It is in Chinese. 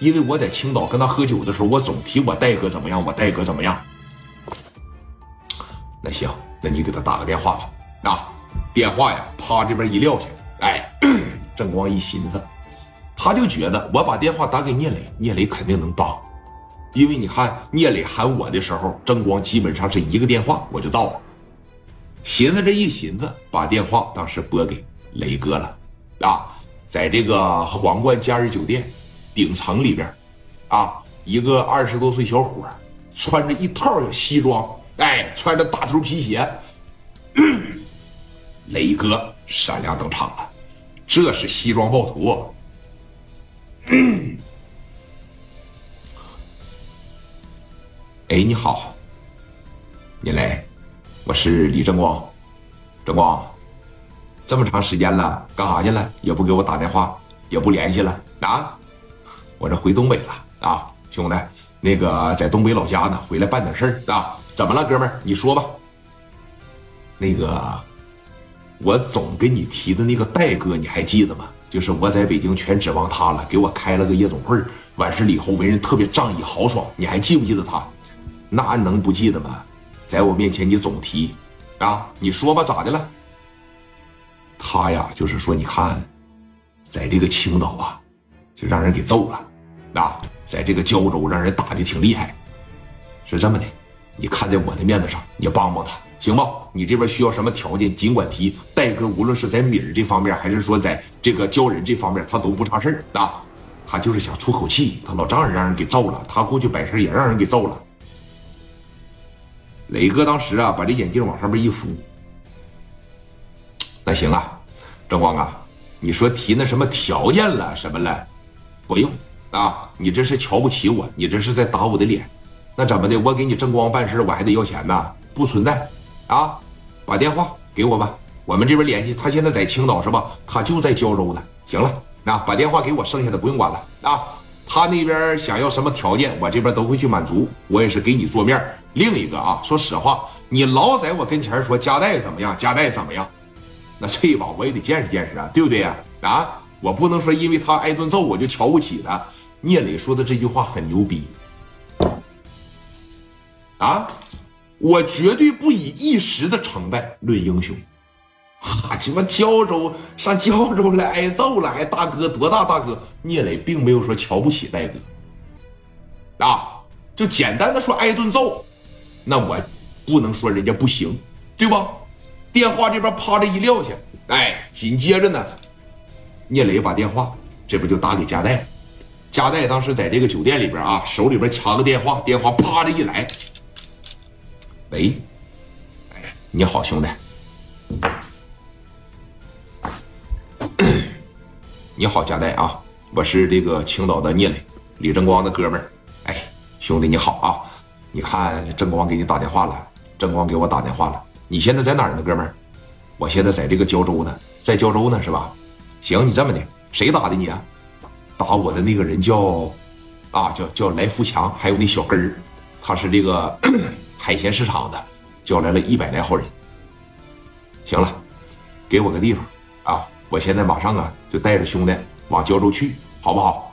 因为我在青岛跟他喝酒的时候，我总提我戴哥怎么样，我戴哥怎么样。那行，那你给他打个电话吧。啊，电话呀，啪这边一撂下，哎，郑光一寻思，他就觉得我把电话打给聂磊，聂磊肯定能帮，因为你看聂磊喊我的时候，郑光基本上是一个电话我就到了。寻思这一寻思，把电话当时拨给雷哥了。啊，在这个皇冠假日酒店顶层里边，啊，一个二十多岁小伙穿着一套西装。哎，穿着大头皮鞋，雷哥闪亮登场了，这是西装暴徒。哎，你好，你来，我是李正光，正光，这么长时间了，干啥去了？也不给我打电话，也不联系了啊？我这回东北了啊，兄弟，那个在东北老家呢，回来办点事儿啊。怎么了，哥们儿？你说吧。那个，我总跟你提的那个戴哥，你还记得吗？就是我在北京全指望他了，给我开了个夜总会，完事了以后为人特别仗义豪爽，你还记不记得他？那能不记得吗？在我面前你总提，啊，你说吧，咋的了？他呀，就是说，你看，在这个青岛啊，就让人给揍了，啊，在这个胶州让人打的挺厉害，是这么的。你看在我的面子上，你帮帮他行不？你这边需要什么条件，尽管提。戴哥无论是在米儿这方面，还是说在这个教人这方面，他都不差事儿啊。他就是想出口气，他老丈人让人给揍了，他过去摆事也让人给揍了。磊哥当时啊，把这眼镜往上面一扶。那行啊，正光啊，你说提那什么条件了什么了，不用啊，你这是瞧不起我，你这是在打我的脸。那怎么的？我给你争光办事，我还得要钱呢？不存在，啊，把电话给我吧，我们这边联系。他现在在青岛是吧？他就在胶州呢。行了，那把电话给我，剩下的不用管了啊。他那边想要什么条件，我这边都会去满足。我也是给你做面。另一个啊，说实话，你老在我跟前说加代怎么样，加代怎么样？那这一把我也得见识见识啊，对不对呀？啊，我不能说因为他挨顿揍我就瞧不起他。聂磊说的这句话很牛逼。啊！我绝对不以一时的成败论英雄。哈鸡巴胶州上胶州来挨揍了，还大哥多大大哥？聂磊并没有说瞧不起戴哥。啊，就简单的说挨顿揍，那我不能说人家不行，对吧？电话这边啪的一撂下，哎，紧接着呢，聂磊把电话这不就打给加代？加代当时在这个酒店里边啊，手里边掐个电话，电话啪的一来。喂，哎，你好，兄弟。你好，加代啊，我是这个青岛的聂磊，李正光的哥们儿。哎，兄弟你好啊，你看正光给你打电话了，正光给我打电话了。你现在在哪儿呢，哥们儿？我现在在这个胶州呢，在胶州呢，是吧？行，你这么的，谁打的你啊？打我的那个人叫，啊，叫叫来福强，还有那小根儿，他是这个。海鲜市场的叫来了一百来号人。行了，给我个地方啊！我现在马上啊就带着兄弟往胶州去，好不好？